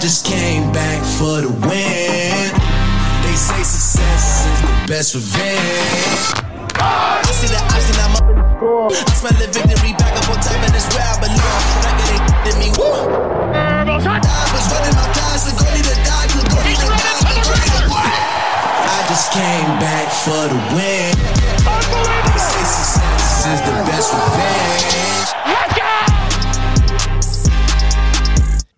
just came back for the win. They say success is the best revenge. I see the option, I'm up in the score. I smell the victory back up on top, and it's where I belong. Like it ain't in me. I was running my class, the goalie to die, the goalie to die, the goalie to die. I just came back for the win. They say success is the best revenge.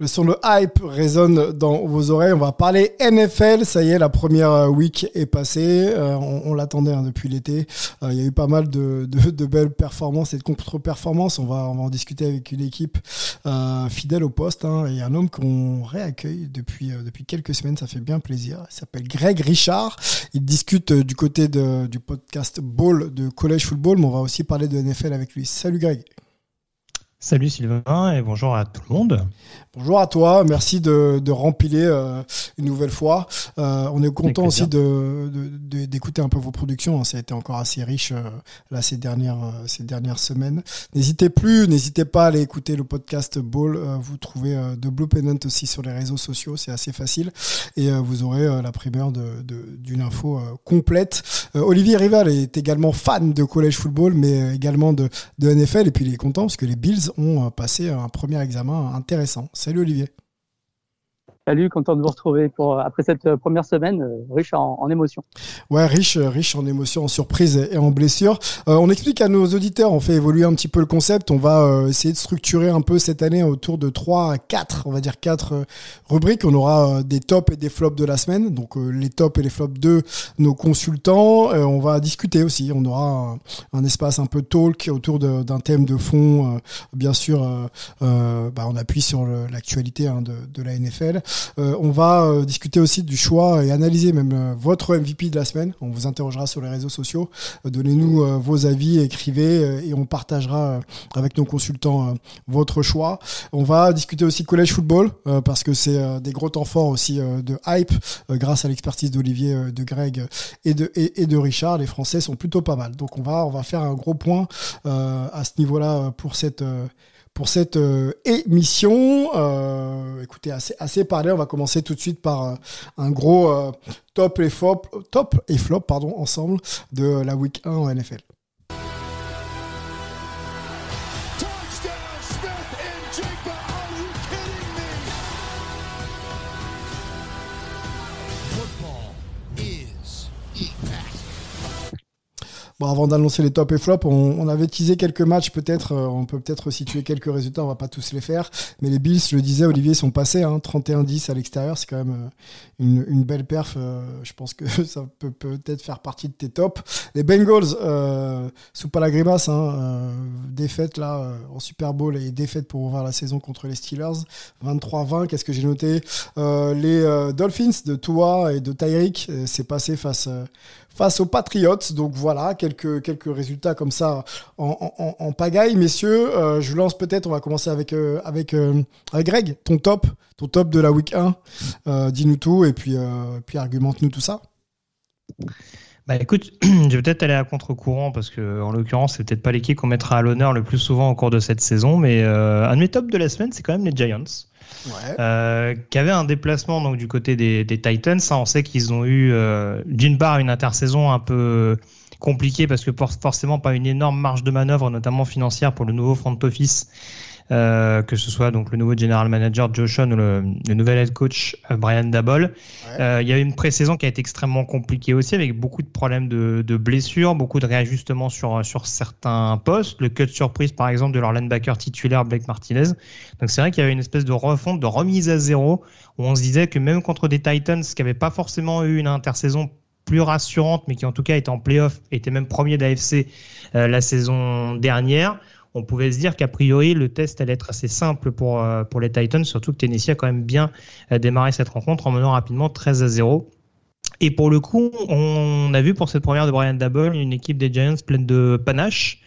Le son de hype résonne dans vos oreilles. On va parler NFL. Ça y est, la première week est passée. Euh, on, l'attendait hein, depuis l'été. Euh, il y a eu pas mal de, belles performances et de contre-performances. On va, en discuter avec une équipe euh, fidèle au poste hein, et un homme qu'on réaccueille depuis, euh, quelques semaines. Ça fait bien plaisir. Il s'appelle Greg Richard. Il discute euh, du côté du podcast Ball de College Football, mais on va aussi parler de NFL avec lui. Salut Greg. Salut Sylvain et bonjour à tout le monde. Bonjour à toi, merci de, de rempiler euh, une nouvelle fois. Euh, on est content aussi de, de, d'écouter un peu vos productions. hein. Ça a été encore assez riche euh, là ces dernières ces dernières semaines. N'hésitez plus, n'hésitez pas à aller écouter le podcast Ball. Vous trouvez de Blue Pennant aussi sur les réseaux sociaux, c'est assez facile et vous aurez la primeur d'une info complète. Olivier Rival est également fan de college football, mais également de, de NFL et puis il est content parce que les Bills ont euh, passé un premier examen intéressant. Salut Olivier. Salut, content de vous retrouver pour après cette euh, première semaine euh, riche en, émotions. Ouais, riche, euh, riche en émotions, en surprises et en blessures. Euh, on explique à nos auditeurs, on fait évoluer un petit peu le concept. On va euh, essayer de structurer un peu cette année autour de 3 à 4, on va dire 4 euh, rubriques. On aura euh, des tops et des flops de la semaine. Donc euh, les tops et les flops de nos consultants. Euh, on va discuter aussi. On aura un, espace un peu talk autour d'un thème de fond. euh, bien sûr, euh, euh, bah, on appuie sur l'actualité hein, de la NFL. Euh, on va euh, discuter aussi du choix et analyser même euh, votre MVP de la semaine. On vous interrogera sur les réseaux sociaux. Donnez-nous vos avis, écrivez et on partagera avec nos consultants votre choix. On va discuter aussi collège football parce que c'est des gros temps forts aussi de hype grâce à l'expertise d'Olivier, de Greg et de, de Richard. Les Français sont plutôt pas mal. Donc on va, faire un gros point à ce niveau-là pour cette pour cette euh, émission. Euh, écoutez, assez, assez parlé. On va commencer tout de suite par euh, un gros euh, top et flop, top et flop pardon, ensemble de la week 1 en NFL. Bon, avant d'annoncer les top et flop, on, avait teasé quelques matchs, peut-être, euh, on peut peut-être situer quelques résultats, on va pas tous les faire, mais les Bills, je le disais, Olivier, sont passés, hein, 31-10 à l'extérieur, c'est quand même euh, une, belle perf, euh, je pense que ça peut peut-être faire partie de tes tops. Les Bengals, euh, sous pas la grimace, hein, défaite là en Super Bowl et défaite pour ouvrir la saison contre les Steelers, 23-20, qu'est-ce que j'ai noté? Les Dolphins de Tua et de Tyreek, c'est passé face... face aux Patriots. Donc voilà, quelques, quelques résultats comme ça en, en, pagaille. Messieurs, euh, je lance peut-être, on va commencer avec, euh, euh, avec Greg, ton top, ton top de la week 1. Euh, Dis-nous tout et puis, puis argumente-nous tout ça. Bah écoute, je vais peut-être aller à contre-courant parce que en l'occurrence, c'est peut-être pas l'équipe qu'on mettra à l'honneur le plus souvent au cours de cette saison, mais un de mes tops de la semaine, c'est quand même les Giants. Ouais. euh, qui avait un déplacement donc du côté des, Titans. Ça, on sait qu'ils ont eu euh, d'une part une intersaison un peu compliquée parce que forcément pas une énorme marge de manœuvre, notamment financière pour le nouveau front office. Euh, que ce soit donc le nouveau general manager Joe Sean ou le, le nouvel head coach euh, Brian Dabol. Euh, Il y a eu une pré-saison qui a été extrêmement compliquée aussi, avec beaucoup de problèmes de, de blessures, beaucoup de réajustements sur, sur certains postes. Le cut surprise, par exemple, de leur linebacker titulaire Blake Martinez. Donc c'est vrai qu'il y avait une espèce de refonte, de remise à zéro, où on se disait que même contre des Titans qui n'avaient pas forcément eu une intersaison plus rassurante, mais qui en tout cas étaient en playoff, étaient même premier d'AFC euh, la saison dernière, on pouvait se dire qu'a priori le test allait être assez simple pour, euh, pour les Titans, surtout que Tennessee a quand même bien euh, démarré cette rencontre en menant rapidement 13 à 0. Et pour le coup, on a vu pour cette première de Brian Dabble une équipe des Giants pleine de panache,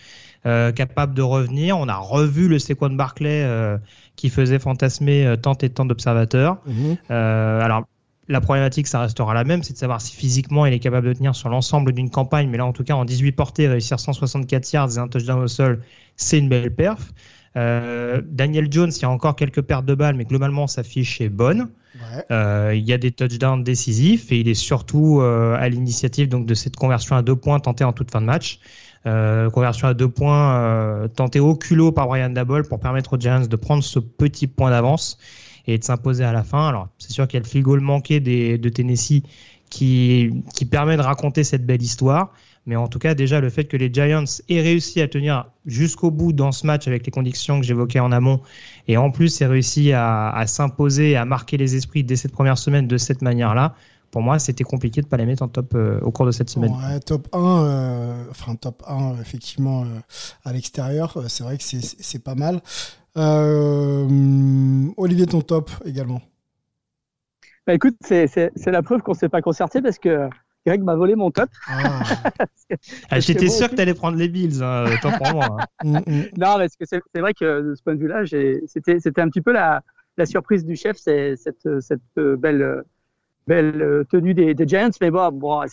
euh, capable de revenir. On a revu le Saquon Barclay euh, qui faisait fantasmer tant et tant d'observateurs. Mhm. Euh, alors, la problématique, ça restera la même, c'est de savoir si physiquement il est capable de tenir sur l'ensemble d'une campagne. Mais là, en tout cas, en 18 portées, réussir 164 yards et un touchdown au sol, c'est une belle perf. Euh, Daniel Jones, il y a encore quelques pertes de balles, mais globalement, sa fiche est bonne. Ouais. Euh, il y a des touchdowns décisifs et il est surtout euh, à l'initiative donc de cette conversion à deux points tentée en toute fin de match. Conversion à deux points tentée au culot par Brian Dabble pour permettre aux Giants de prendre ce petit point d'avance et de s'imposer à la fin. Alors c'est sûr qu'il y a le field goal manqué des, de Tennessee qui, qui permet de raconter cette belle histoire. Mais en tout cas, déjà, le fait que les Giants aient réussi à tenir jusqu'au bout dans ce match avec les conditions que j'évoquais en amont, et en plus aient réussi à, à s'imposer, à marquer les esprits dès cette première semaine de cette manière-là, pour moi, c'était compliqué de ne pas les mettre en top euh, au cours de cette semaine. Ouais, top 1, euh, enfin top 1, effectivement, euh, à l'extérieur, euh, c'est vrai que c'est pas mal. Euh, Olivier, ton top également. Bah, écoute, c'est la preuve qu'on s'est pas concerté parce que Greg m'a volé mon top. Ah, Ah, J'étais sûr aussi. que tu allais prendre les Bills, hein, tant pour moi. hein. mm, mm. Non, parce que c'est vrai que de ce point de vue-là, c'était un petit peu la, la surprise du chef, c'est cette, cette euh, belle belle tenue des, des Giants. Mais bon,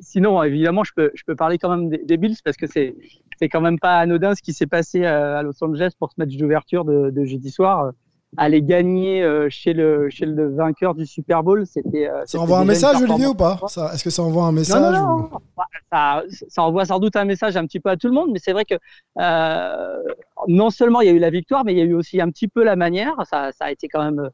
sinon évidemment, je peux je peux parler quand même des, des Bills parce que c'est c'est quand même pas anodin ce qui s'est passé euh, à Los Angeles pour ce match d'ouverture de, de jeudi soir. Euh, Aller gagner euh, chez le chez le vainqueur du Super Bowl, c'était. Ça envoie un message, Olivier, ou pas Est-ce que ça envoie un message non, non. ou- Ça, ça envoie sans doute un message un petit peu à tout le monde, mais c'est vrai que euh, non seulement il y a eu la victoire, mais il y a eu aussi un petit peu la manière. Ça, ça a été quand même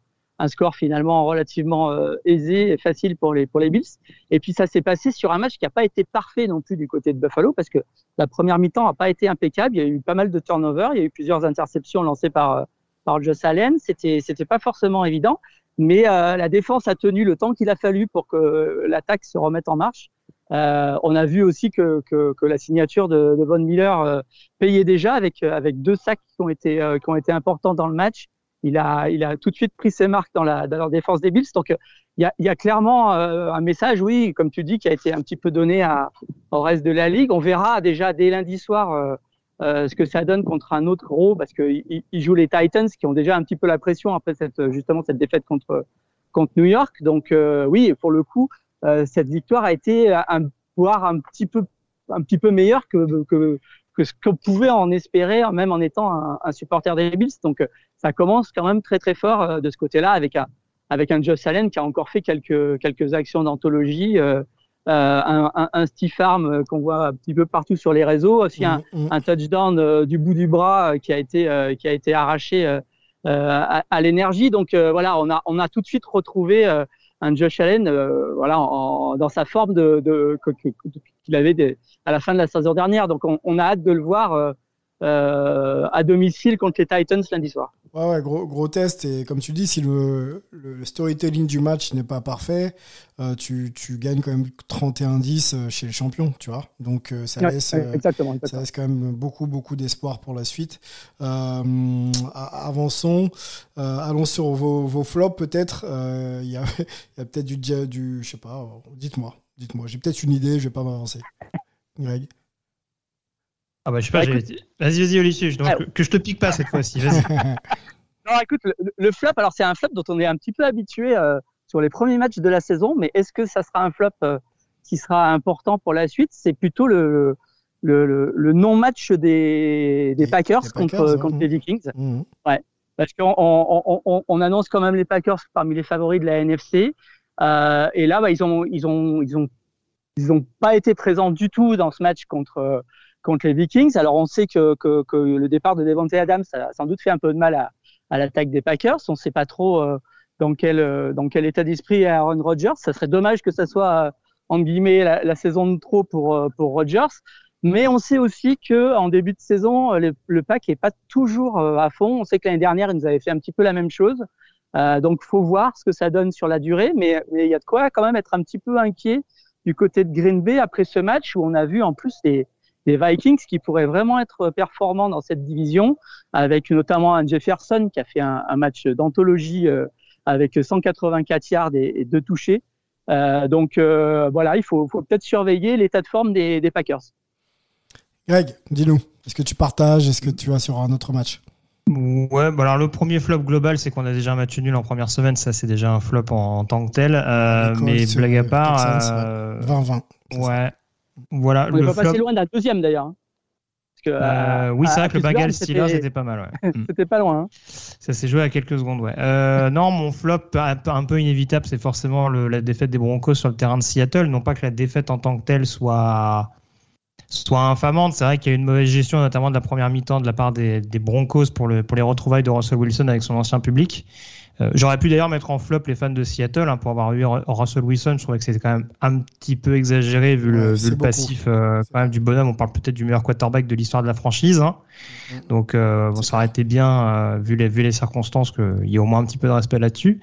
un score finalement relativement euh, aisé et facile pour les pour Bills. Et puis ça s'est passé sur un match qui n'a pas été parfait non plus du côté de Buffalo, parce que la première mi-temps n'a pas été impeccable. Il y a eu pas mal de turnovers, il y a eu plusieurs interceptions lancées par euh, par Josh Allen. C'était c'était pas forcément évident. Mais euh, la défense a tenu le temps qu'il a fallu pour que l'attaque se remette en marche. On a vu aussi que, que, la signature de, Von Miller payait déjà avec, avec deux sacs qui ont, été, qui ont été importants dans le match. Il a, tout de suite pris ses marques dans la, dans la défense des Bills. Donc, euh, il y a, clairement euh, un message, oui, comme tu dis, qui a été un petit peu donné au reste de la ligue. On verra déjà dès lundi soir euh, ce que ça donne contre un autre gros, parce qu'ils ils jouent les Titans, qui ont déjà un petit peu la pression après cette, justement cette défaite contre, New York. Donc, oui, pour le coup, cette victoire a été un, voire un petit peu, meilleure que, que ce qu'on pouvait en espérer, même en étant un, un supporter des Bills. Donc, euh, ça commence quand même très très fort euh, de ce côté-là, avec un, avec un Josh Allen qui a encore fait quelques, quelques actions d'anthologie, euh, un, un, un Steve Arm euh, qu'on voit un petit peu partout sur les réseaux, aussi un, Mm, mm. un touchdown euh, du bout du bras euh, qui a été qui a été arraché à, à l'énergie. Donc voilà, on a on a tout de suite retrouvé un Josh Allen voilà en, dans sa forme de, de que- qu'il avait des- à la fin de la saison dernière. Donc on, on a hâte de le voir euh, euh, à domicile contre les Titans lundi soir. Ouais, ouais, gros, gros test. Et comme tu dis, si le, le storytelling du match n'est pas parfait, euh, tu, tu gagnes quand même 31-10 euh, chez les champions, tu vois. Donc euh, ça laisse. ouais, exactement. Ça laisse quand même beaucoup, beaucoup d'espoir pour la suite. Avançons. Allons sur vos, vos flops, peut-être. Il y a, il y a peut-être du, du. Je sais pas. Dites-moi. Dites-moi. J'ai peut-être une idée. Je vais pas m'avancer. Greg. Ah bah, je sais pas, Bah, vas-y, vas-y, Olivier, je- donc, Ah. que, que je te pique pas cette fois-ci, vas-y. Non, écoute, le, le flop, alors c'est un flop dont on est un petit peu habitué euh, sur les premiers matchs de la saison, mais est-ce que ça sera un flop euh, qui sera important pour la suite? C'est plutôt le, le, le, le non-match des, des Des- Packers, contre, Packers, contre ouais. les Vikings. Mhm. Parce qu'on on, on, on, on annonce quand même les Packers parmi les favoris de la NFC. Euh, et là, bah, ils ont, ils ont, ils ont, ils ont pas été présents du tout dans ce match contre contre les Vikings. Alors on sait que, que, que le départ de Devontae Adams a sans doute fait un peu de mal à, à l'attaque des Packers. On sait pas trop euh, dans quel euh, dans quel état d'esprit est Aaron Rodgers. Ça serait dommage que ça soit euh, en guillemets la, saison de trop pour euh, pour Rodgers. Mais on sait aussi que en début de saison, le, pack est pas toujours à fond. On sait que l'année dernière, ils nous avaient fait un petit peu la même chose. Euh, donc, faut voir ce que ça donne sur la durée. Mais il y a de quoi quand même être un petit peu inquiet du côté de Green Bay après ce match où on a vu en plus les Vikings qui pourraient vraiment être performants dans cette division, avec notamment un Jefferson qui a fait un, match d'anthologie euh, avec 184 yards et, deux touchés. Euh, donc euh, voilà, il faut, faut peut-être surveiller l'état de forme des, des Packers. Greg, dis-nous. Est-ce que tu partages Est-ce que tu vas sur un autre match? Ouais, bah alors le premier flop global, c'est qu'on a déjà un match nul en première semaine, ça c'est déjà un flop en, en tant que tel. Euh, mais blague à euh, part, Texans, euh, 20-20. c'est ça. ouais, voilà On n'est pas flop. passé loin d'un deuxième d'ailleurs. hein. Que, Euh, oui, c'est vrai que le Bengals Steelers, c'était- pas mal. Ouais. Mm. C'était pas loin. hein. Ça s'est joué à quelques secondes, ouais. Euh, non, mon flop un peu- un peu inévitable, c'est forcément le- la défaite des Broncos sur le terrain de Seattle. Non pas que la défaite en tant que telle soit soit infamante. C'est vrai qu'il y a eu une mauvaise gestion, notamment de la première mi-temps de la part des, des Broncos pour, le, pour les retrouvailles de Russell Wilson avec son ancien public. Euh, J'aurais pu d'ailleurs mettre en flop les fans de Seattle hein, pour avoir eu Ru- Russell Wilson. Je trouvais que c'était quand même un petit peu exagéré vu le, vu le passif euh, quand même du bonhomme. On parle peut-être du meilleur quarterback de l'histoire de la franchise. hein. Donc euh, bon, ça aurait été bien, euh, vu, les, vu les circonstances, qu'il y ait au moins un petit peu de respect là-dessus.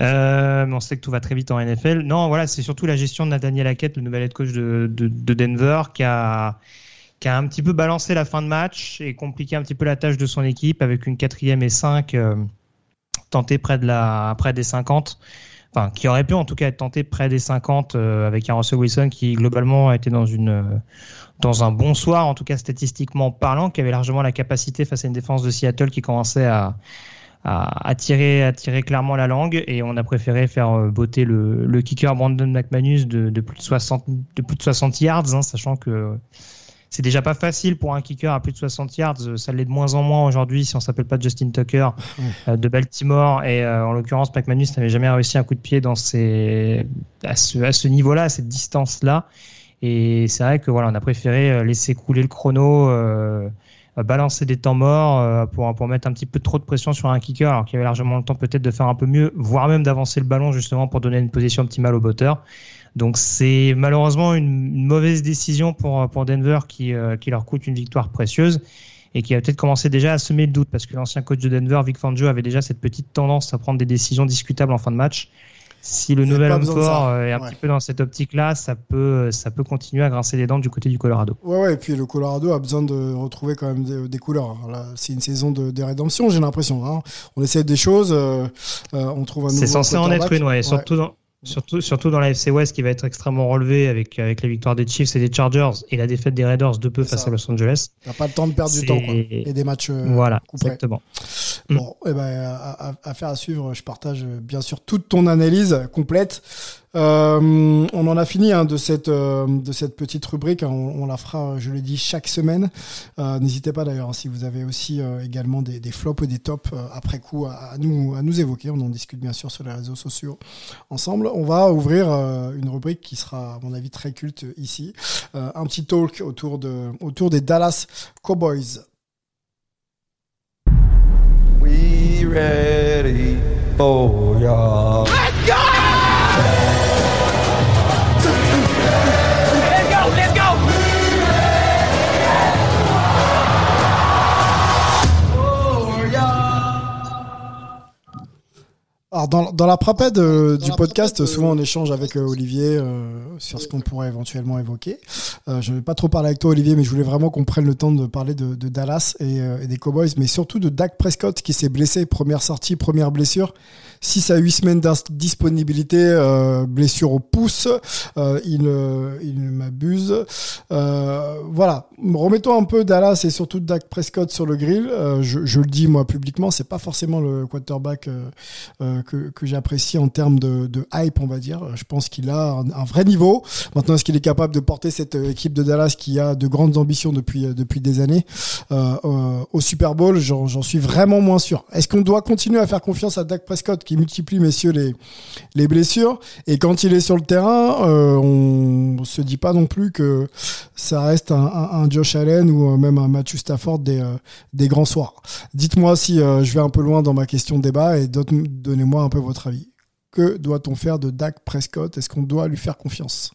Euh, on sait que tout va très vite en NFL. Non, voilà, c'est surtout la gestion de Nathaniel Hackett, le nouvel head coach de, de, de Denver, qui a, qui a un petit peu balancé la fin de match et compliqué un petit peu la tâche de son équipe avec une quatrième et 5 euh, tentée près, de la, près des 50. Enfin, qui aurait pu en tout cas être tenté près des 50 euh, avec un Russell Wilson qui globalement a été dans une euh, dans un bon soir, en tout cas statistiquement parlant, qui avait largement la capacité face à une défense de Seattle qui commençait à, à, à tirer, à tirer clairement la langue. Et on a préféré faire euh, botter le, le kicker Brandon McManus de, de, plus de 60, de plus de 60 yards, hein, sachant que c'est déjà pas facile pour un kicker à plus de 60 yards. Ça l'est de moins en moins aujourd'hui si on s'appelle pas Justin Tucker euh, de Baltimore. Et euh, en l'occurrence, McManus n'avait jamais réussi un coup de pied dans ces, à ce, à ce niveau-là, à cette distance-là. Et c'est vrai que voilà, on a préféré laisser couler le chrono, euh, balancer des temps morts euh, pour, pour mettre un petit peu trop de pression sur un kicker, alors qu'il avait largement le temps peut-être de faire un peu mieux, voire même d'avancer le ballon justement pour donner une position optimale au botteur. Donc c'est malheureusement une, une mauvaise décision pour, pour Denver qui, euh, qui leur coûte une victoire précieuse et qui a peut-être commencé déjà à semer le doute parce que l'ancien coach de Denver, Vic Fangio, avait déjà cette petite tendance à prendre des décisions discutables en fin de match. Si le nouvel homme fort euh, est un Ouais. petit peu dans cette optique-là, ça peut, ça peut continuer à grincer les dents du côté du Colorado. Ouais, ouais, et puis le Colorado a besoin de retrouver quand même des, des couleurs. C'est une saison de, de rédemption, j'ai l'impression. hein. On essaie des choses, euh, euh, on trouve un nouveau C'est censé en être une. Ouais. Surtout dans, surtout, surtout dans la FC West qui va être extrêmement relevée avec, avec la victoire des Chiefs et des Chargers et la défaite des Raiders de peu face à Los Angeles. T'as pas le temps de perdre du temps, quoi. Et des matchs. euh, voilà, couperets. exactement. Mm. Bon, eh ben, à, à- à faire à suivre. Je partage euh, bien sûr toute ton analyse complète. Euh, on en a fini hein, de cette euh, de cette petite rubrique. hein. On, la fera, je l'ai dit, chaque semaine. Euh, N'hésitez pas d'ailleurs hein, si vous avez aussi euh, également des, flops et des tops euh, après coup à, nous évoquer. On en discute bien sûr sur les réseaux sociaux ensemble. On va ouvrir euh, une rubrique qui sera à mon avis très culte ici. Euh, un petit talk autour autour des Dallas Cowboys. We ready. Alors dans, dans la prapède euh, du podcast, souvent on échange avec euh, Olivier euh, sur ce qu'on pourrait éventuellement évoquer. Euh, je ne vais pas trop parler avec toi Olivier, mais je voulais vraiment qu'on prenne le temps de parler de, de Dallas et, euh, et des Cowboys, mais surtout de Dak Prescott qui s'est blessé, première sortie, première blessure. 6 à 8 semaines d'indisponibilité, euh, blessure au pouce, euh, il, euh, il m'abuse. Euh, voilà, remettons un peu Dallas et surtout Dak Prescott sur le grill. Euh, je, je le dis moi publiquement, c'est pas forcément le quarterback euh, euh, que, j'apprécie en termes de, hype, on va dire. Je pense qu'il a un, vrai niveau. Maintenant, est-ce qu'il est capable de porter cette euh, équipe de Dallas qui a de grandes ambitions depuis, euh, depuis des années euh, au Super Bowl J'en suis vraiment moins sûr. Est-ce qu'on doit continuer à faire confiance à Dak Prescott qui multiplie, messieurs, les, les blessures? Et quand il est sur le terrain, euh, on se dit pas non plus que ça reste un, Josh Allen ou même un Matthew Stafford des, des grands soirs. Dites-moi si je vais un peu loin dans ma question de débat et d'autres- donnez-moi un peu votre avis. Que doit-on faire de Dak Prescott? Est-ce qu'on doit lui faire confiance?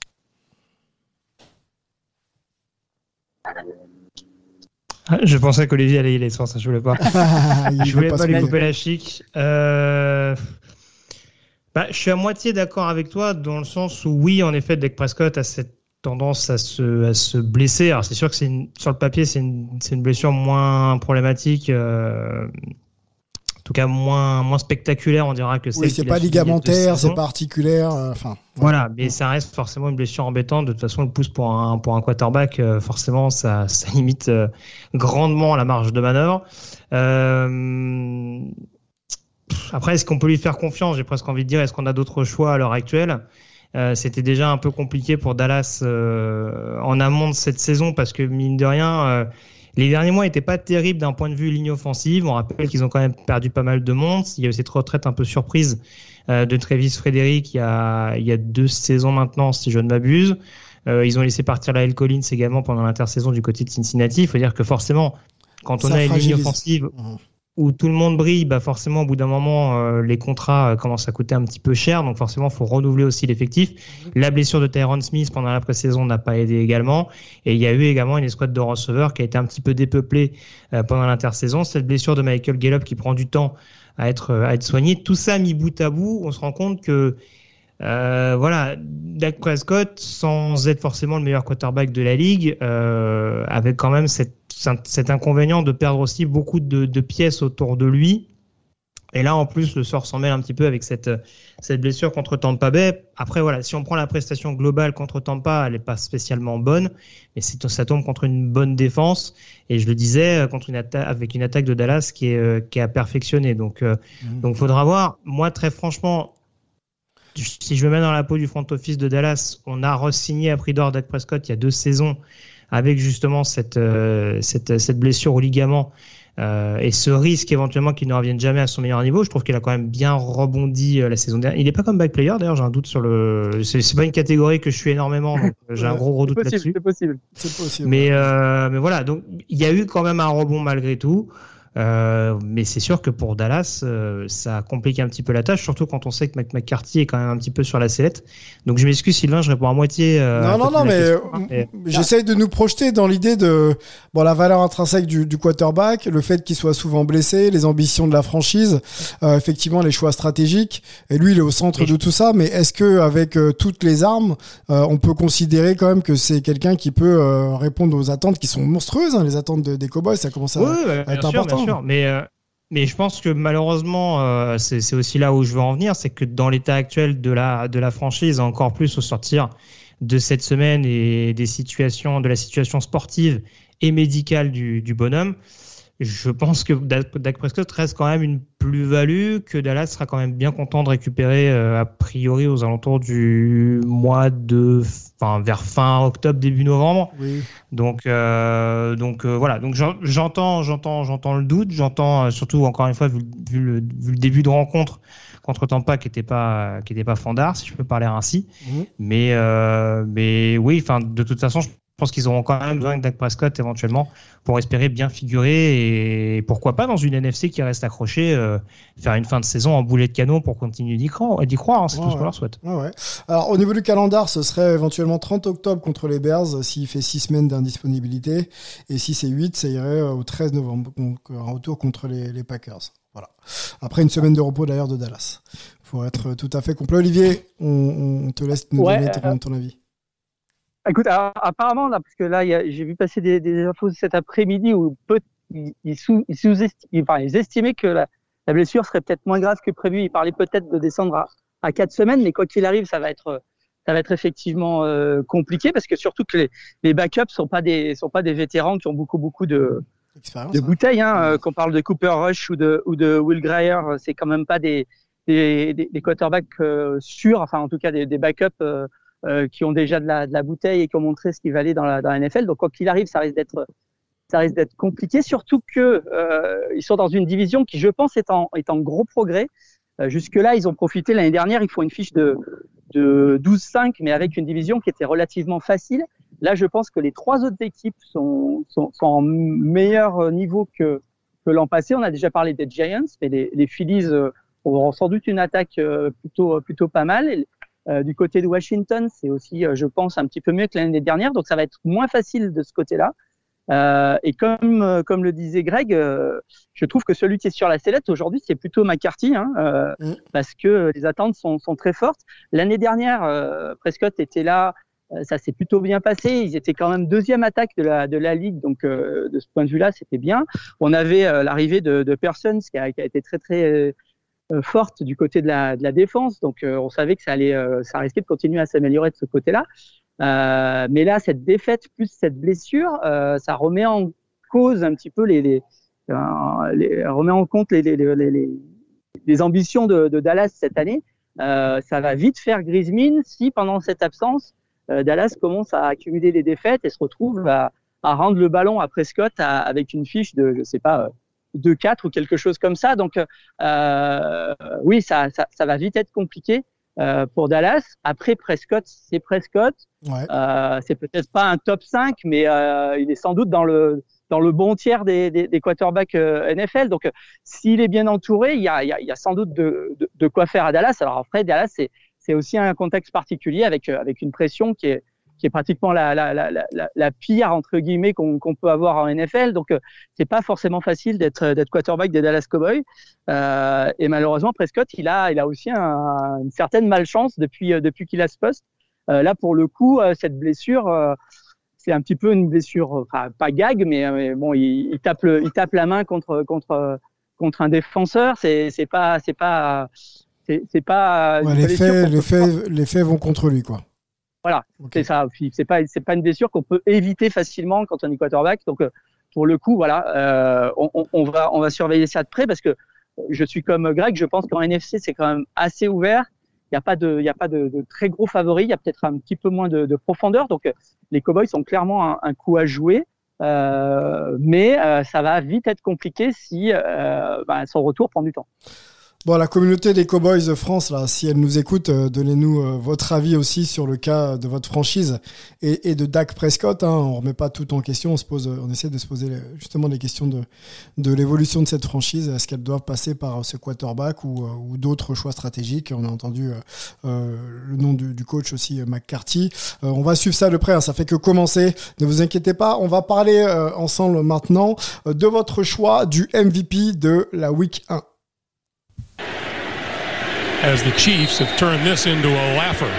Ah, Je pensais qu'Olivier allait y aller sur ça, je voulais pas. Je voulais pas, lui couper la chic. Euh, bah, je suis à moitié d'accord avec toi dans le sens où oui, en effet, Dak Prescott a cette tendance à se, à se blesser. Alors c'est sûr que c'est une- sur le papier, c'est une, une blessure moins problématique. euh, tout cas, moins, moins spectaculaire, on dira que Oui, c'est a pas ligamentaire, c'est pas articulaire. euh, Enfin, Voilà, mais ça reste forcément une blessure embêtante. De toute façon, le pouce pour un, pour un quarterback, euh, forcément, ça, ça limite euh, grandement la marge de manœuvre. Après, est-ce qu'on peut lui faire confiance? J'ai presque envie de dire, est-ce qu'on a d'autres choix à l'heure actuelle? Euh, C'était déjà un peu compliqué pour Dallas euh, en amont de cette saison parce que, mine de rien, euh, Les derniers mois n'étaient pas terribles d'un point de vue ligne offensive. On rappelle qu'ils ont quand même perdu pas mal de monde. Il y a eu cette retraite un peu surprise euh, de Travis Frédéric il y, a, il y a deux saisons maintenant, si je ne m'abuse. Euh, ils ont laissé partir Lael Collins également pendant l'intersaison du côté de Cincinnati. Il faut dire que forcément, quand on Ça a une ligne offensive Mhm. Où tout le monde brille, bah forcément, au bout d'un moment, euh, les contrats euh, commencent à coûter un petit peu cher. Donc forcément, il faut renouveler aussi l'effectif. La blessure de Tyron Smith pendant la pré-saison n'a pas aidé également. Et il y a eu également une escouade de receveurs qui a été un petit peu dépeuplée euh, pendant l'intersaison. Cette blessure de Michael Gallup qui prend du temps à être, à être soignée. Tout ça mis bout à bout, on se rend compte que voilà, Dak Prescott, sans être forcément le meilleur quarterback de la ligue, euh, avait quand même cette, cet inconvénient de perdre aussi beaucoup de, de pièces autour de lui. Et là, en plus, le sort s'en mêle un petit peu avec cette, cette blessure contre Tampa Bay. Après, voilà, si on prend la prestation globale contre Tampa, elle n'est pas spécialement bonne, mais ça tombe contre une bonne défense. Et je le disais, euh, contre une avec une attaque de Dallas qui est, euh, qui est à perfectionner. Donc, euh, Mhm. donc, faudra voir. Moi, très franchement, si je me mets dans la peau du front office de Dallas, on a re-signé à prix d'or Dak Prescott il y a deux saisons avec justement cette, euh, cette, cette blessure au ligament euh, et ce risque éventuellement qu'il ne revienne jamais à son meilleur niveau. Je trouve qu'il a quand même bien rebondi euh, la saison dernière. Il n'est pas comme back player d'ailleurs, j'ai un doute sur le. C'est pas une catégorie que je suis énormément, donc j'ai un gros gros doute là-dessus. c'est possible. C'est possible. Mais, mais voilà, donc il y a eu quand même un rebond malgré tout. Euh, mais c'est sûr que pour Dallas, euh, ça complique un petit peu la tâche, surtout quand on sait que McCarthy est quand même un petit peu sur la sellette. Donc je m'excuse Sylvain, je réponds à moitié. euh, non, non, non, de la mais euh, mais- j'essaye de nous projeter dans l'idée de bon la valeur intrinsèque du, du quarterback, le fait qu'il soit souvent blessé, les ambitions de la franchise, euh, effectivement les choix stratégiques. Et lui, il est au centre Et de tout ça. Mais est-ce que avec toutes les armes, euh, on peut considérer quand même que c'est quelqu'un qui peut euh, répondre aux attentes qui sont monstrueuses, hein, les attentes de- des Cowboys, ça commence à, bien être sûr, important. Sûr. Mais, euh, mais je pense que malheureusement, euh, c'est c'est aussi là où je veux en venir, c'est que dans l'état actuel de la, de la franchise, encore plus au sortir de cette semaine et des situations, de la situation sportive et médicale du, du bonhomme, je pense que Dak Prescott reste quand même une plus-value, que Dallas sera quand même bien content de récupérer euh, a priori aux alentours du mois de, enfin vers fin octobre, début novembre. Oui. Donc, euh, donc euh, voilà. Donc j'en- j'entends, j'entends, j'entends le doute. J'entends euh, surtout encore une fois vu, le- vu le, vu le début de rencontre contre Tampa qui était pas qui était pas fandard, si je peux parler ainsi. Mhm. Mais euh, mais oui. Enfin, de toute façon, je pense qu'ils auront quand même besoin de Dak Prescott éventuellement pour espérer bien figurer et pourquoi pas dans une NFC qui reste accrochée, euh, faire une fin de saison en boulet de canon pour continuer d'y croire. D'y croire, hein, c'est Ouais, tout ce qu'on ouais. leur souhaite. Ouais, ouais. Alors, au niveau du calendar, ce serait éventuellement 30 octobre contre les Bears, s'il fait 6 semaines d'indisponibilité. Et si c'est 8, ça irait euh, au 13 novembre, donc euh, un retour contre les, les Packers. Voilà. Après une semaine de repos d'ailleurs de Dallas. Pour être tout à fait complet. Olivier, on, on te laisse nous Ouais, donner ton, euh, ton avis. Écoute, alors, apparemment, là, parce que là, j'ai vu passer des, des infos cet après-midi où peut, ils, ils sous, ils enfin, ils estimaient que la, la blessure serait peut-être moins grave que prévu. Ils parlaient peut-être de descendre à, à quatre semaines, mais quoi qu'il arrive, ça va être, ça va être effectivement euh, compliqué parce que surtout que les, les backups sont pas des, sont pas des vétérans qui ont beaucoup, beaucoup de, de hein. bouteilles. Hein, euh, qu'on parle de Cooper Rush ou de, ou de Will Greer, euh, c'est quand même pas des, des, des, des quarterbacks euh, sûrs, enfin en tout cas des, des backups euh, euh, qui ont déjà de la, bouteille et qui ont montré ce qui valait dans la, dans la NFL. Donc quoi qu'il arrive, ça risque d'être compliqué, surtout que euh, ils sont dans une division qui, je pense, est en, gros progrès. Euh, Jusque-là, ils ont profité l'année dernière. Ils font une fiche de, de 12-5, mais avec une division qui était relativement facile. Là, je pense que les trois autres équipes sont, en meilleur niveau que, l'an passé. On a déjà parlé des Giants, mais les, Phillies euh, auront sans doute une attaque euh, plutôt, pas mal. Euh, du côté de Washington, c'est aussi, euh, je pense, un petit peu mieux que l'année dernière. Donc, ça va être moins facile de ce côté-là. Euh, et comme, comme le disait Greg, euh, je trouve que celui qui est sur la sellette aujourd'hui, c'est plutôt McCarthy, hein, euh, Mm. parce que les attentes sont, sont très fortes. L'année dernière, Prescott était là, ça s'est plutôt bien passé. Ils étaient quand même deuxième attaque de la, de la ligue, donc de ce point de vue-là, c'était bien. On avait l'arrivée de, de Persons qui a, qui a été très très forte du côté de la, de la défense, donc euh, on savait que ça allait, euh, ça risquait de continuer à s'améliorer de ce côté-là. Euh, mais là, cette défaite plus cette blessure, euh, ça remet en cause un petit peu les, les, euh, les remet en compte les, les, les, ambitions de, de, Dallas cette année. Euh, ça va vite faire grise mine si pendant cette absence, euh, Dallas commence à accumuler les défaites et se retrouve à, à rendre le ballon à Prescott avec une fiche de, je sais pas, euh, 2-4 ou quelque chose comme ça. Donc, euh, oui, ça, ça, ça va vite être compliqué euh, pour Dallas. Après, Prescott, c'est Prescott. Ouais. Euh, c'est peut-être pas un top 5, mais euh, il est sans doute dans le dans le bon tiers des, des, des quarterbacks NFL. Donc, s'il est bien entouré, il y a, il y a, il y a sans doute de, de, de quoi faire à Dallas. Alors après, Dallas, c'est c'est aussi un contexte particulier avec avec une pression qui est qui est pratiquement la, la, la, la, la pire entre guillemets qu'on qu'on peut avoir en NFL. Donc euh, c'est pas forcément facile d'être d'être quarterback des Dallas Cowboys. Euh, et malheureusement Prescott, il a il a aussi un- une certaine malchance depuis euh, depuis qu'il a ce poste. Euh, là pour le coup, euh, cette blessure, euh, c'est un petit peu une blessure, enfin pas gag, mais, euh, mais bon, il, il tape le, il tape la main contre contre contre un défenseur. C'est c'est pas c'est pas c'est pas Ouais, les, faits, les, faits, les faits vont contre lui, quoi. Voilà, c'est ça. C'est pas c'est pas une blessure qu'on peut éviter facilement quand on est quarterback. Donc euh, pour le coup, voilà, euh, on, va on va surveiller ça de près parce que je suis comme Greg. Je pense qu'en NFC c'est quand même assez ouvert. Il n'y a pas de il y a pas de, de très gros favoris. Il y a peut-être un petit peu moins de, de profondeur. Donc euh, les Cowboys sont clairement un, un coup à jouer. Euh, mais euh, ça va vite être compliqué si ben, son retour prend du temps. Bon, la communauté des Cowboys de France, là, si elle nous écoute, euh, donnez-nous euh, votre avis aussi sur le cas de votre franchise et, de Dak Prescott. Hein, on remet pas tout en question, on se pose, on essaie de se poser justement des questions de, de l'évolution de cette franchise. Est-ce qu'elle doit passer par ce quarterback ou, euh, ou d'autres choix stratégiques? On a entendu euh, euh, le nom du, du coach aussi, euh, McCarthy. Euh, on va suivre ça de près. hein, ça fait que commencer. Ne vous inquiétez pas. On va parler euh, ensemble maintenant euh, de votre choix du MVP de la Week 1. As the Chiefs have turned this into a laugher.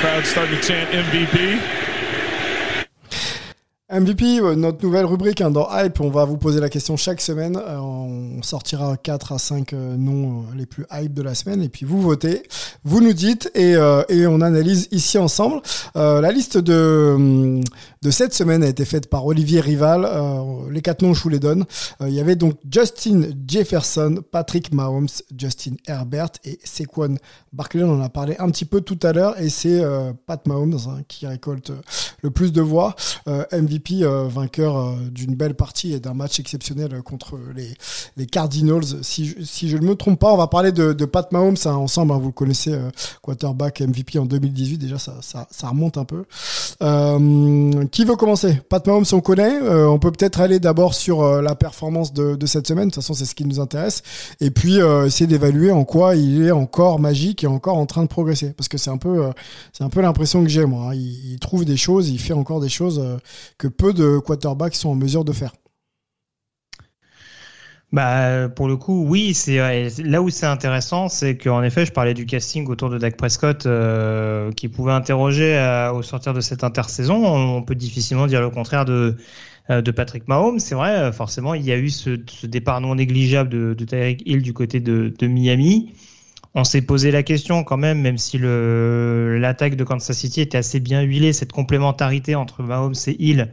Crowd starting to chant MVP. MVP, euh, notre nouvelle rubrique hein, dans Hype, on va vous poser la question chaque semaine. Euh, on sortira 4 à 5 euh, noms les plus hype de la semaine et puis vous votez, vous nous dites et, on analyse ici ensemble. La liste de, de cette semaine a été faite par Olivier Rival. Les quatre noms, je vous les donne. Il y avait donc Justin Jefferson, Patrick Mahomes, Justin Herbert et Saquon Barkley. On en a parlé un petit peu tout à l'heure et c'est Pat Mahomes hein, qui récolte le plus de voix. Euh, MVP, euh, vainqueur euh, d'une belle partie et d'un match exceptionnel euh, contre les, Cardinals. Si je, ne me trompe pas, on va parler de, Pat Mahomes hein, ensemble. hein, vous le connaissez, euh, quarterback MVP en 2018. Déjà, ça, remonte un peu. Qui veut commencer? Pat Mahomes, on connaît. On peut peut-être aller d'abord sur la performance de, cette semaine. De toute façon, c'est ce qui nous intéresse. Et puis essayer d'évaluer en quoi il est encore magique et encore en train de progresser. Parce que c'est un peu, c'est peu l'impression que j'ai moi. hein. Il, il trouve des choses, il fait encore des choses euh, peu de quarterbacks sont en mesure de faire. Bah, pour le coup, oui, c'est là où c'est intéressant, c'est qu'en effet, je parlais du casting autour de Dak Prescott euh, qui pouvait interroger euh, au sortir de cette intersaison. On peut difficilement dire le contraire de euh, de Patrick Mahomes. C'est vrai, forcément, il y a eu ce, départ non négligeable de, de Tyreek Hill du côté de Miami. On s'est posé la question quand même, même si l'attaque de Kansas City était assez bien huilée, cette complémentarité entre Mahomes et Hill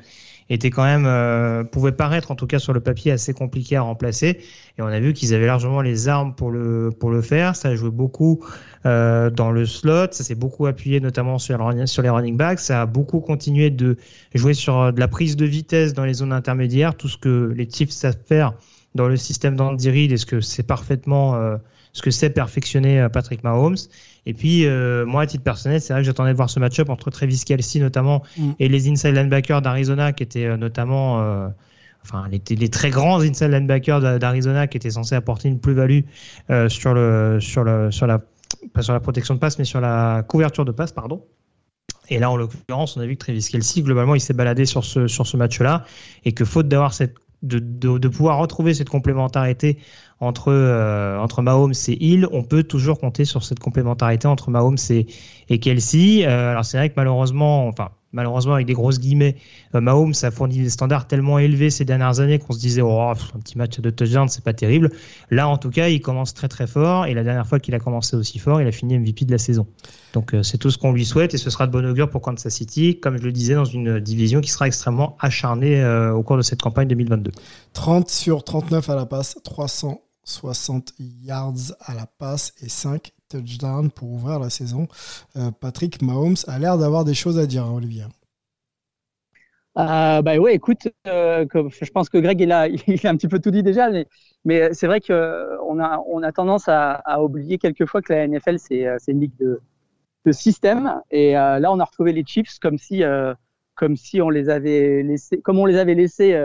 était quand même euh, pouvait paraître en tout cas sur le papier assez compliqué à remplacer. Et on a vu qu'ils avaient largement les armes pour le faire. Ça a joué beaucoup euh, dans le slot. Ça s'est beaucoup appuyé notamment sur, le- sur les running backs. Ça a beaucoup continué de jouer sur euh, de la prise de vitesse dans les zones intermédiaires. Tout ce que les Chiefs savent faire dans le système d'Andy Reid et ce que c'est parfaitement ce que c'est perfectionner euh, Patrick Mahomes et puis euh, moi à titre personnel c'est vrai que j'attendais de voir ce match-up entre Travis Kelsey notamment Mm. et les inside linebackers d'Arizona qui étaient euh, notamment euh, enfin les, les très grands inside linebackers d'A- d'Arizona qui étaient censés apporter une plus-value euh, sur le sur le sur la pas sur la protection de passe mais sur la couverture de passe pardon et là en l'occurrence on a vu que Travis Kelsey globalement il s'est baladé sur ce sur ce match-là et que faute d'avoir cette de, de, de pouvoir retrouver cette complémentarité entre euh, entre Mahomes et Hill, on peut toujours compter sur cette complémentarité entre Mahomes et, et Kelsey. Euh, alors c'est vrai que malheureusement, enfin malheureusement avec des grosses guillemets, euh, Mahomes a fourni des standards tellement élevés ces dernières années qu'on se disait oh un petit match de touchdown c'est pas terrible. Là en tout cas il commence très très fort et la dernière fois qu'il a commencé aussi fort il a fini MVP de la saison. Donc c'est tout ce qu'on lui souhaite et ce sera de bon augure pour Kansas City comme je le disais dans une division qui sera extrêmement acharnée au cours de cette campagne 2022. 30 sur 39 à la passe, 360 yards à la passe et 5 touchdowns pour ouvrir la saison. Euh, Patrick Mahomes a l'air d'avoir des choses à dire, hein, Olivier. Euh, bah ouais, écoute, euh, je pense que Greg il a, il a un petit peu tout dit déjà, mais, c'est vrai que euh, a, on a tendance à, oublier quelquefois que la NFL c'est, une ligue de, de système, et là on a retrouvé les Chiefs comme si, comme si on les avait laissés, comme on les avait laissés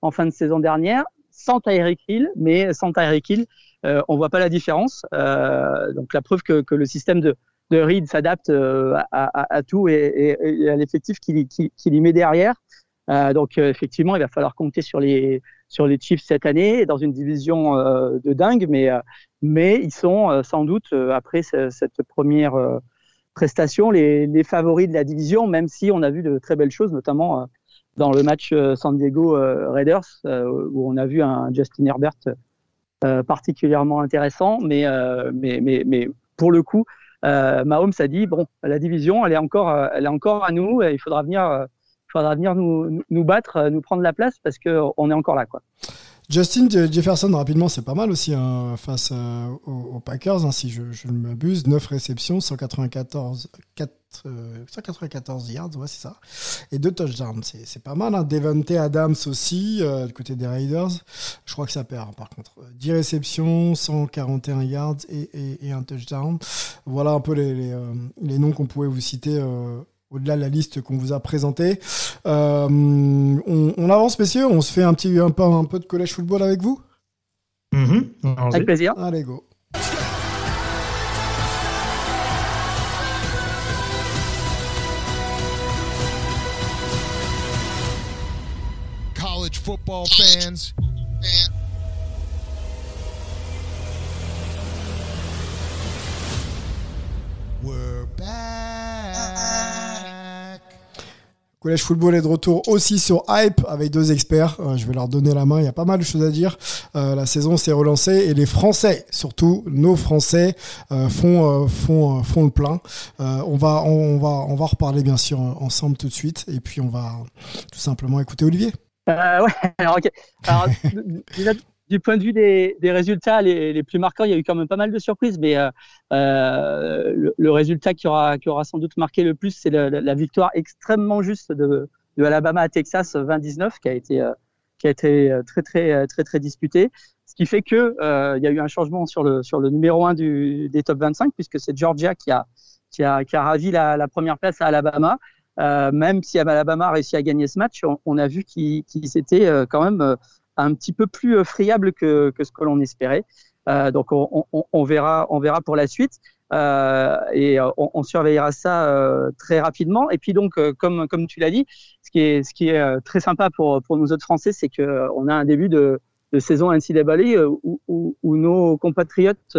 en fin de saison dernière, sans Tyreek Hill, mais sans Tyreek Hill, euh, on voit pas la différence. Euh, donc la preuve que, le système de de Reed s'adapte euh, à, tout et, à l'effectif qu'il y met derrière. Euh, donc effectivement, il va falloir compter sur les sur les Chiefs cette année dans une division de dingue, mais mais ils sont sans doute après ce- cette première prestation les, favoris de la division, même si on a vu de très belles choses, notamment dans le match euh, San Diego euh, Raiders euh, où on a vu un Justin Herbert particulièrement intéressant, mais mais mais mais pour le coup, Mahomes a dit bon, la division, elle est encore, elle est encore à nous. Il faudra venir, il faudra venir nous, battre, nous prendre la place parce que on est encore là, quoi. Justin Je- Jefferson, rapidement, c'est pas mal aussi hein, face aux, Packers, hein, si je, ne m'abuse. 9 réceptions, 194, 4, euh, 194 yards, ouais, c'est ça. Et 2 touchdowns, c'est pas mal. Hein. Devante Adams aussi, euh, du côté des Raiders. Je crois que ça perd, hein, par contre. Euh, 10 réceptions, 141 yards et, et- et un touchdown. Voilà un peu les, les, euh, les noms qu'on pouvait vous citer. euh, au-delà de la liste qu'on vous a présentée. Euh, on, on avance, messieurs, on se fait un petit un peu, un peu de collège football avec vous? Mhm. Allons-y. Avec plaisir. Allez, go. Football. Collège football est de retour aussi sur Hype avec deux experts. Euh, je vais leur donner la main. Il y a pas mal de choses à dire. Euh, la saison s'est relancée et les Français, surtout nos Français, euh, font font font le plein. On va on va on va reparler bien sûr ensemble tout de suite et puis on va tout simplement écouter Olivier. Euh, du point de vue des, résultats les, plus marquants, il y a eu quand même pas mal de surprises, mais euh, euh, le, résultat qui aura, qui aura sans doute marqué le plus, c'est la, victoire extrêmement juste de, de Alabama à Texas 20-19, qui a été, qui a été très, très, très, très, disputée. Ce qui fait que il y a eu un changement sur le, sur le numéro 1 du, des top 25, puisque c'est Georgia qui a, qui a, qui a ravi la, la première place à Alabama. Euh, même si Alabama a réussi à gagner ce match, on, a vu qu'ils qu'ils étaient euh, quand même euh, un petit peu plus friables que, ce que l'on espérait. Euh, donc on, verra, on verra pour la suite. Euh, et on, surveillera ça très rapidement. Et puis donc, comme tu l'as dit, ce qui est très sympa pour pour nous autres Français, c'est que euh, on a un début de, saison NCAA où, où, où nos compatriotes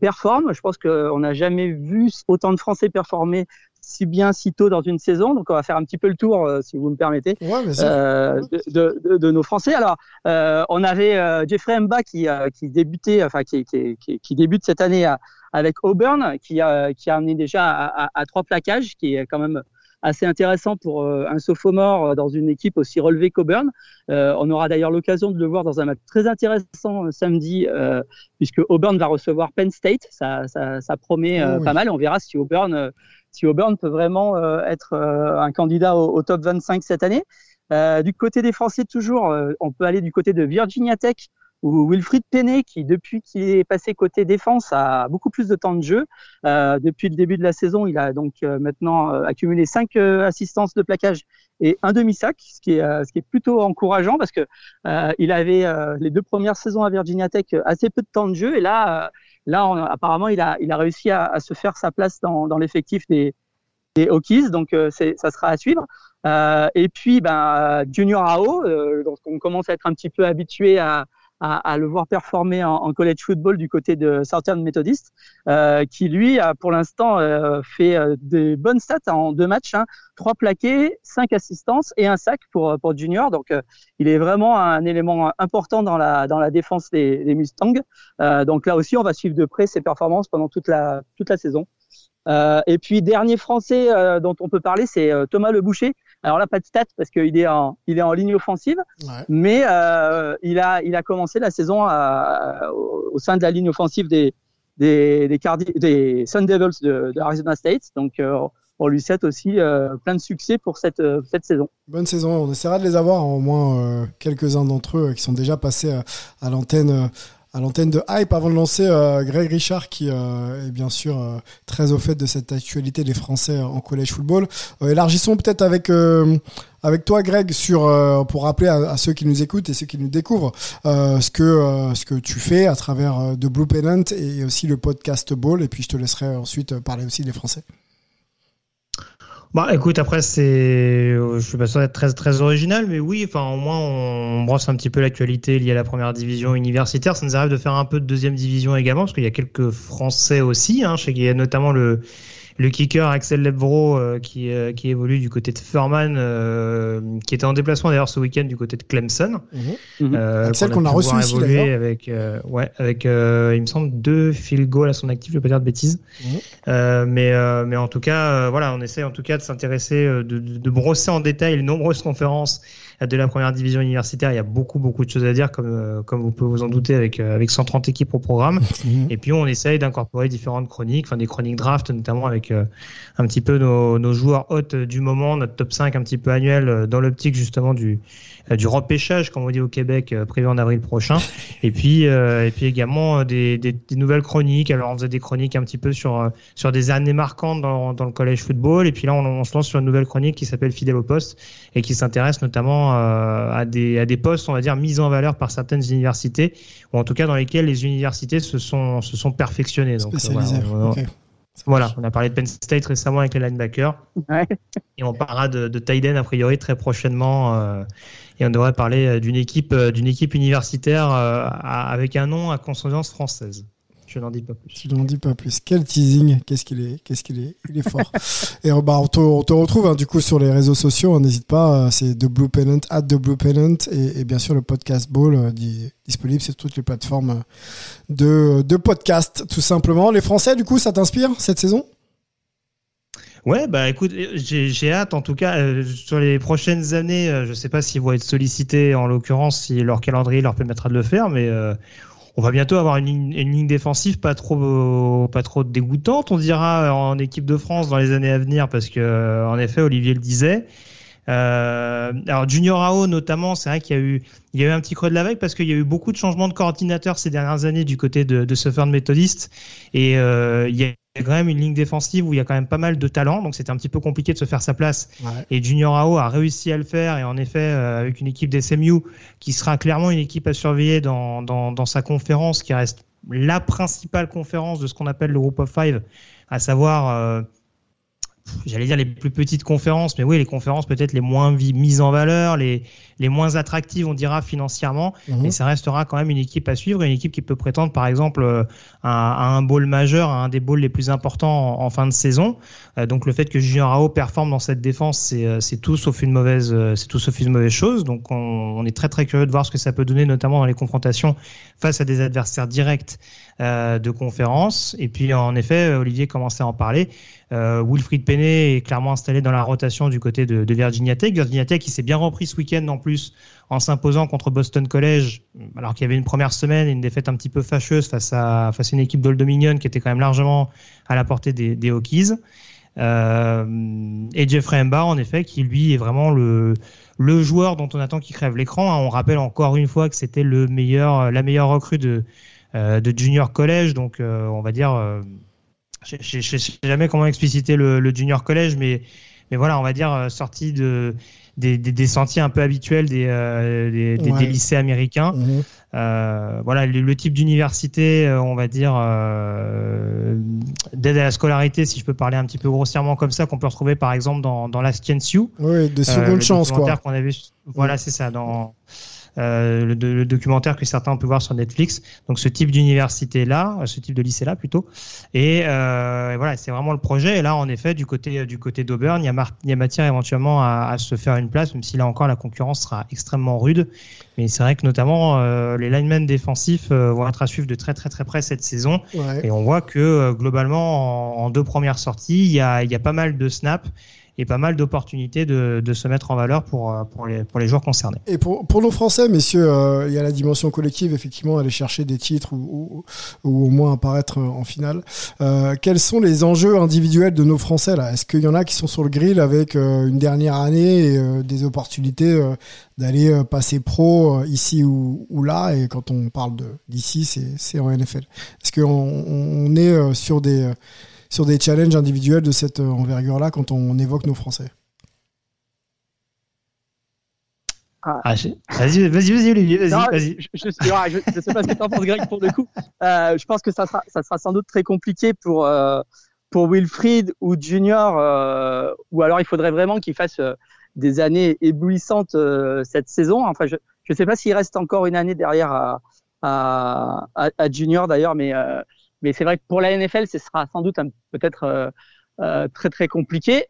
performent. Je pense qu'on n'a jamais vu autant de Français performer si bien si tôt dans une saison. Donc on va faire un petit peu le tour, euh, si vous me permettez, Ouais, euh, de, de, de, de nos Français. Alors, euh, on avait Jeffrey Mba qui, qui débutait, enfin qui, qui, qui, débute cette année avec Auburn, qui a, qui a amené déjà à, à, à trois plaquages, qui est quand même assez intéressant pour un sophomore dans une équipe aussi relevée qu'Auburn. Euh, on aura d'ailleurs l'occasion de le voir dans un match très intéressant samedi, euh, puisque Auburn va recevoir Penn State. Ça, ça, ça promet euh, Oh oui. pas mal. On verra si Auburn, si Auburn peut vraiment euh, être euh, un candidat au, top 25 cette année. Euh, du côté des Français, toujours, on peut aller du côté de Virginia Tech, où Wilfried Penney, qui depuis qu'il est passé côté défense, a beaucoup plus de temps de jeu. Depuis le début de la saison, il a donc maintenant accumulé cinq assistances de plaquage et un demi-sac, ce qui est ce qui est plutôt encourageant parce que il avait les deux premières saisons à Virginia Tech assez peu de temps de jeu et là, là on- apparemment il a il a réussi à, à se faire sa place dans, dans l'effectif des des Hokies, donc euh, ça sera à suivre. Euh, et puis ben Junior Ao, euh, donc on commence à être un petit peu habitué à à, à le voir performer en, en college football du côté de Southern Methodist, euh, qui lui a pour l'instant euh, fait euh, des bonnes stats en deux matchs, hein, trois plaqués, cinq assistances et un sac pour pour Junior. Donc euh, il est vraiment un élément important dans la dans la défense des, des Mustangs. Euh, donc là aussi on va suivre de près ses performances pendant toute la toute la saison. Euh, et puis dernier Français euh, dont on peut parler, c'est euh, Thomas Le Boucher. Alors là, pas de stats parce qu'il est en il est en ligne offensive, Ouais. mais euh, il a il a commencé la saison à- au, au sein de la ligne offensive des des, des, Cardi des Sun Devils de, de Arizona State. Donc, euh, on lui souhaite aussi euh, plein de succès pour cette, euh, cette saison. Bonne saison. On essaiera de les avoir, au moins euh, quelques-uns d'entre eux euh, qui sont déjà passés euh, à l'antenne. À l'antenne de Hype avant de lancer euh, Greg Richard qui euh, est bien sûr euh, très au fait de cette actualité des Français en collège football. Élargissons peut-être avec avec toi Greg sur pour rappeler à, ceux qui nous écoutent et ceux qui nous découvrent ce que ce que tu fais à travers de Blue Pennant et aussi le podcast Ball et puis je te laisserai ensuite parler aussi des Français. Bah écoute, après c'est, euh, je suis pas sûr d'être très très original, mais oui, enfin au moins on brosse un petit peu l'actualité liée à la première division universitaire. Ça nous arrive de faire un peu de deuxième division également, parce qu'il y a quelques Français aussi. Hein. Je sais y a notamment le le kicker Axel Lebvro euh, qui euh, qui évolue du côté de Furman, euh, qui était en déplacement d'ailleurs ce week-end du côté de Clemson. Mhm. Euh, Axel qu'on a pu reçu voir aussi, avec euh, ouais avec euh, il me semble deux field goals à son actif, je vais pas dire de bêtises. Mhm. Euh, mais euh, mais en tout cas euh, voilà, on essaie en tout cas de s'intéresser de, de, de brosser en détail les nombreuses conférences euh, de la première division universitaire. Il y a beaucoup beaucoup de choses à dire comme euh, comme vous pouvez vous en douter avec euh, avec 130 équipes au programme. Mhm. Et puis on essaye d'incorporer différentes chroniques, enfin des chroniques draft notamment avec euh, un petit peu nos, nos joueurs hôtes du moment, notre top 5 un petit peu annuel dans l'optique justement du du repêchage comme on dit au Québec euh, prévu en avril prochain. Et puis euh, et puis également euh, des, des, des nouvelles chroniques. Alors on faisait des chroniques un petit peu sur euh, sur des années marquantes dans, dans le collège football. Et puis là on, on se lance sur une nouvelle chronique qui s'appelle Fidèle au poste et qui s'intéresse notamment euh, à des à des postes on va dire mis en valeur par certaines universités ou en tout cas dans lesquels les universités se sont se sont perfectionnées. Donc, euh, Spécialisé. voilà, on- Ok. voilà, on a parlé de Penn State récemment avec les linebackers Ouais. et on parlera de, de a priori très prochainement euh, et on devrait parler euh, d'une équipe euh, d'une équipe universitaire euh, avec un nom à consonance française. Je n'en dis pas plus. Tu n'en dis pas plus. Quel teasing Qu'est-ce qu'il est Qu'est-ce qu'il est Il est fort. Et bah, on, te, on te retrouve hein, du coup sur les réseaux sociaux. N'hésite pas. C'est The Blue Pennant, at The Blue Pennant, et, et bien sûr le podcast Ball euh, di- disponible sur toutes les plateformes de, de podcast, tout simplement. Les Français, du coup, ça t'inspire cette saison? Ouais, bah écoute, j'ai j'ai hâte en tout cas euh, sur les prochaines années. euh, je sais pas s'ils vont être sollicités en l'occurrence, si leur calendrier leur permettra de le faire, mais euh, on va bientôt avoir une ligne, une ligne défensive pas trop pas trop dégoûtante, on dira en équipe de France dans les années à venir, parce que euh, en effet, Olivier le disait. Euh, alors Junior AO notamment, c'est vrai qu'il y a eu il y a eu un petit creux de la vague parce qu'il y a eu beaucoup de changements de coordinateurs ces dernières années du côté de, de Southern Methodist et euh, il y a quand même une ligne défensive où il y a quand même pas mal de talent, donc c'était un petit peu compliqué de se faire sa place. Ouais. Et Junior AO a réussi à le faire et en effet euh, avec une équipe d'SMU qui sera clairement une équipe à surveiller dans, dans, dans sa conférence qui reste la principale conférence de ce qu'on appelle le Group of Five, à savoir euh, j'allais dire les plus petites conférences, mais oui, les conférences peut-être les moins mises en valeur, les, les moins attractives, on dira, financièrement. Mhm. Mais ça restera quand même une équipe à suivre, une équipe qui peut prétendre, par exemple, euh, à, à un bowl majeur, à un des bowls les plus importants en, en fin de saison. Euh, donc le fait que Junior AO performe dans cette défense, c'est euh, tout sauf une mauvaise, c'est tout sauf une mauvaise chose. Donc on, on est très très curieux de voir ce que ça peut donner, notamment dans les confrontations face à des adversaires directs euh, de conférence. Et puis en effet, Olivier commençait à en parler. Euh, Wilfried Penney est clairement installé dans la rotation du côté de, de Virginia Tech. Virginia Tech qui s'est bien repris ce week-end en plus en s'imposant contre Boston College, alors qu'il y avait une première semaine et une défaite un petit peu fâcheuse face à, face à une équipe d'Old Dominion qui était quand même largement à la portée des, des Hokies. Euh, et Jeffrey Embar, en effet, qui lui est vraiment le, le joueur dont on attend qu'il crève l'écran. hein. On rappelle encore une fois que c'était le meilleur, la meilleure recrue de, euh, de junior college, donc euh, on va dire, je je sais jamais comment expliciter le, le junior college, mais mais voilà, on va dire sorti de des, des, des sentiers un peu habituels des, euh, des, Ouais. lycées américains. Mhm. Euh, voilà, le, le type d'université, euh, on va dire, euh, d'aide à la scolarité, si je peux parler un petit peu grossièrement comme ça, qu'on peut retrouver par exemple dans, dans la Science U. Oui, des secondes chances, quoi. avait, voilà, c'est ça, dans euh, le, le documentaire que certains ont pu voir sur Netflix. Donc ce type d'université là, euh, ce type de lycée là plutôt. Et, euh, et voilà, c'est vraiment le projet. Et là, en effet, du côté du côté d'Auburn, il y a, mar- il y a matière éventuellement à, à se faire une place, même si là encore la concurrence sera extrêmement rude. Mais c'est vrai que notamment euh, les linemen défensifs vont être à suivre de très très très près cette saison. Ouais. Et on voit que globalement, en, en deux premières sorties, il y a, il y a pas mal de snaps. Et pas mal d'opportunités de, se mettre en valeur pour, pour, les, pour les joueurs concernés. Et pour, pour nos Français, messieurs, euh, il y a la dimension collective, effectivement, aller chercher des titres ou, ou, au moins apparaître en finale. Euh, quels sont les enjeux individuels de nos Français là? Est-ce qu'il y en a qui sont sur le grill avec euh, une dernière année et euh, des opportunités euh, d'aller euh, passer pro euh, ici ou, là? Et quand on parle d'ici, c'est en NFL. Est-ce qu'on on est euh, sur des sur des challenges individuels de cette envergure-là quand on évoque nos Français ah. Ah, vas-y, vas-y, vas-y, Olivier, vas-y. Je, je, je, je, sais pas ce que tu en penses, Greg, pour le coup. Euh, je pense que ça sera, ça sera sans doute très compliqué pour, euh, pour Wilfried ou Junior, euh, ou alors il faudrait vraiment qu'il fasse euh, des années éblouissantes euh, cette saison. Enfin, je ne sais pas s'il reste encore une année derrière à, à, à, à Junior d'ailleurs, mais, euh, mais c'est vrai que pour la NFL, ce sera sans doute peut-être très très compliqué.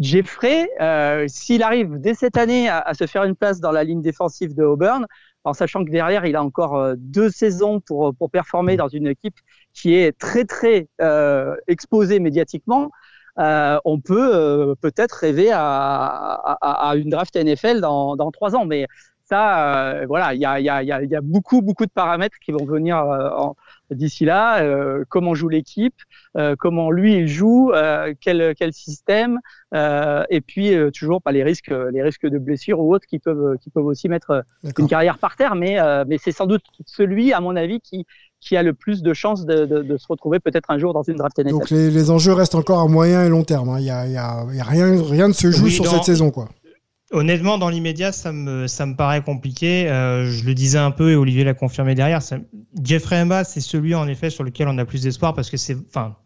Jeffrey, euh, s'il arrive dès cette année à, se faire une place dans la ligne défensive de Auburn, en sachant que derrière il a encore euh, deux saisons pour pour performer dans une équipe qui est très très euh, exposée médiatiquement, euh, on peut peut-être rêver à, une draft NFL dans dans trois ans. Mais ça, voilà, il y a beaucoup beaucoup de paramètres qui vont venir en, d'ici là, euh, comment joue l'équipe, euh, comment lui il joue, euh, quel, quel système, euh, et puis euh, toujours pas les risques, les risques de blessures ou autres qui peuvent, qui peuvent aussi mettre une carrière par terre. Mais, mais c'est sans doute celui, à mon avis, qui, qui a le plus de chances de, de, de se retrouver peut-être un jour dans une draft NFL. Donc les, les, enjeux restent encore à moyen et long terme. Hein. Il y a, il y a, y a rien, rien ne se joue oui, sur dans... cette saison, quoi. Honnêtement, dans l'immédiat, ça me, ça me paraît compliqué. Euh, je le disais un peu et Olivier l'a confirmé derrière. Ça, Jeffrey Mba, c'est celui en effet sur lequel on a plus d'espoir parce que c'est, enfin,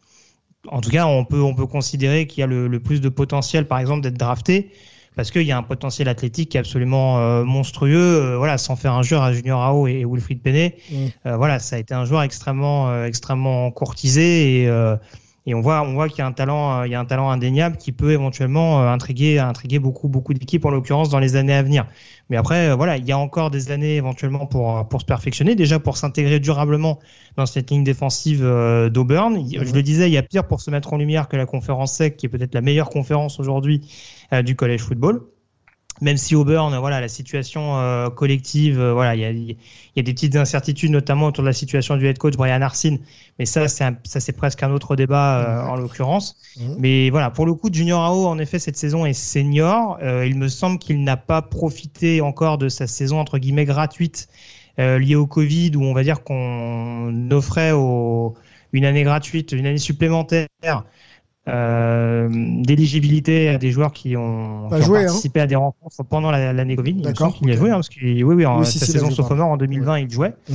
en tout cas, on peut, on peut considérer qu'il y a le, le, plus de potentiel, par exemple, d'être drafté parce qu'il y a un potentiel athlétique qui est absolument euh, monstrueux. Euh, voilà, sans faire un joueur à Junior Ao et, et Wilfried Penney, mmh. voilà, ça a été un joueur extrêmement, extrêmement courtisé et et on voit, qu'il y a un talent, euh, il y a un talent indéniable qui peut éventuellement euh, intriguer, beaucoup, beaucoup d'équipes en l'occurrence dans les années à venir. Mais après, euh, voilà, il y a encore des années éventuellement pour se perfectionner, déjà pour s'intégrer durablement dans cette ligne défensive d'Auburn. Je le disais, il y a pire pour se mettre en lumière que la conférence SEC, qui est peut-être la meilleure conférence aujourd'hui du collège football même si Auburn, voilà, la situation euh, collective, euh, voilà, il y a, y a, des petites incertitudes, notamment autour de la situation du head coach Brian Arsene. Mais ça, c'est ça, c'est presque un autre débat euh, en l'occurrence. Mmh. Mais voilà, pour le coup, Junior Ao, en effet, cette saison est senior. Euh, il me semble qu'il n'a pas profité encore de sa saison entre guillemets gratuite liée au Covid, où on va dire qu'on offrait au, une année gratuite, une année supplémentaire euh, d'éligibilité à des joueurs qui ont, qui ont joué, participé hein. à des rencontres pendant l'année la, Covid. D'accord. Il okay. a joué, hein, parce qu'il, oui, oui, en oui, si sa saison sophomore en 2020, ouais. il jouait. Mmh.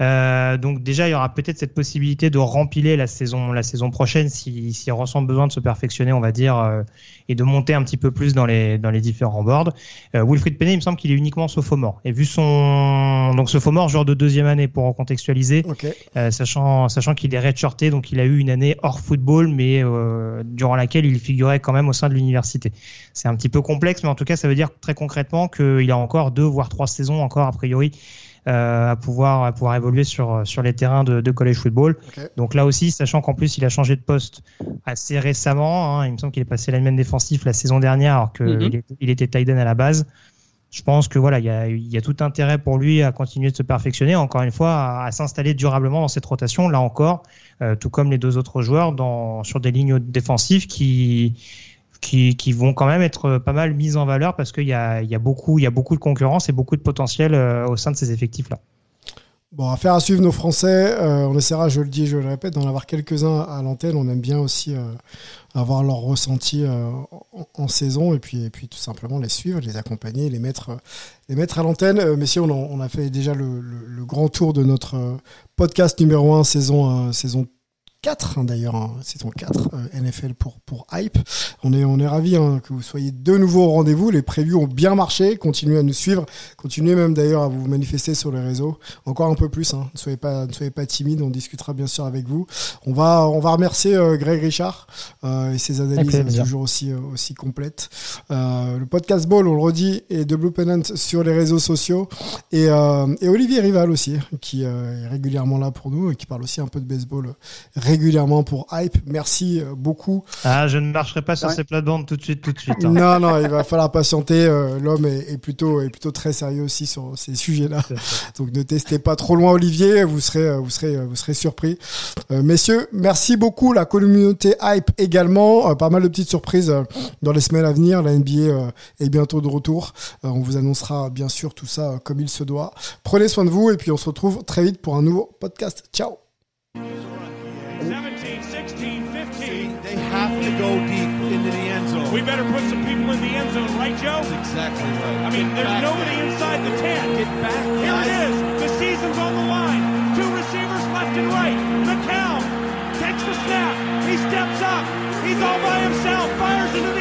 Euh, donc déjà, il y aura peut-être cette possibilité de rempiler la saison, la saison prochaine s'il si, si ressent besoin de se perfectionner, on va dire, euh, et de monter un petit peu plus dans les, dans les différents boards. Euh, Wilfried Penney, il me semble qu'il est uniquement sophomore. Et vu son, donc sophomore, joueur de deuxième année pour contextualiser, okay. Sachant, sachant qu'il est redshirté, donc il a eu une année hors football, mais euh, durant laquelle il figurait quand même au sein de l'université. C'est un petit peu complexe, mais en tout cas, ça veut dire très concrètement qu'il a encore deux voire trois saisons encore a priori euh, à pouvoir à pouvoir évoluer sur sur les terrains de, de college football. Okay. Donc là aussi, sachant qu'en plus il a changé de poste assez récemment, hein, il me semble qu'il est passé lineman défensif la saison dernière alors qu'il mm -hmm. il était tight end à la base. Je pense que voilà, il y a, tout intérêt pour lui à continuer de se perfectionner, encore une fois, à, s'installer durablement dans cette rotation. Là encore, euh, tout comme les deux autres joueurs, dans sur des lignes défensives qui qui, vont quand même être pas mal mises en valeur parce qu'il y a, y, a beaucoup, y a beaucoup de concurrence et beaucoup de potentiel euh, au sein de ces effectifs-là. Bon, affaire à suivre nos Français. Euh, on essaiera, je le dis, je le répète, d'en avoir quelques-uns à l'antenne. On aime bien aussi euh, avoir leur ressenti euh, en, saison et puis, et puis tout simplement les suivre, les accompagner, les mettre, les mettre à l'antenne. Messieurs, on, on, a fait déjà le, le, grand tour de notre podcast numéro 1, saison, saison 4 hein, d'ailleurs, hein, saison 4 euh, NFL pour, pour Hype. On est, on est ravis hein, que vous soyez de nouveau au rendez-vous. Les prévus ont bien marché. Continuez à nous suivre. Continuez même d'ailleurs à vous manifester sur les réseaux. Encore un peu plus. Hein. Ne soyez pas, ne soyez pas timide. On discutera bien sûr avec vous. On va, on va remercier euh, Greg Richard euh, et ses analyses toujours aussi, euh, aussi complètes. Le podcast Ball, on le redit, et de Blue Pennant sur les réseaux sociaux. Et, et Olivier Rival aussi, qui est régulièrement là pour nous et qui parle aussi un peu de baseball régulièrement pour Hype. Merci euh, beaucoup. Ah, je ne marcherai pas sur Ouais. ces plates-bandes tout de suite, tout de suite. hein. Non, non, il va falloir patienter. euh, L'homme est, est plutôt, est plutôt très sérieux aussi sur ces sujets-là. Donc ne testez pas trop loin Olivier, vous serez, euh, vous serez, vous serez surpris. Euh, messieurs, merci beaucoup la communauté hype également. Euh, pas mal de petites surprises dans les semaines à venir. La NBA est bientôt de retour. Euh, on vous annoncera bien sûr tout ça comme il se doit. Prenez soin de vous et puis on se retrouve très vite pour un nouveau podcast. Ciao. go deep into the end zone. We better put some people in the end zone, right, Joe? That's exactly right. I mean, Get there's nobody there. inside the 10. Get back. Here guys. it is. The season's on the line. Two receivers left and right. McCown takes the snap. He steps up. He's all by himself. Fires into the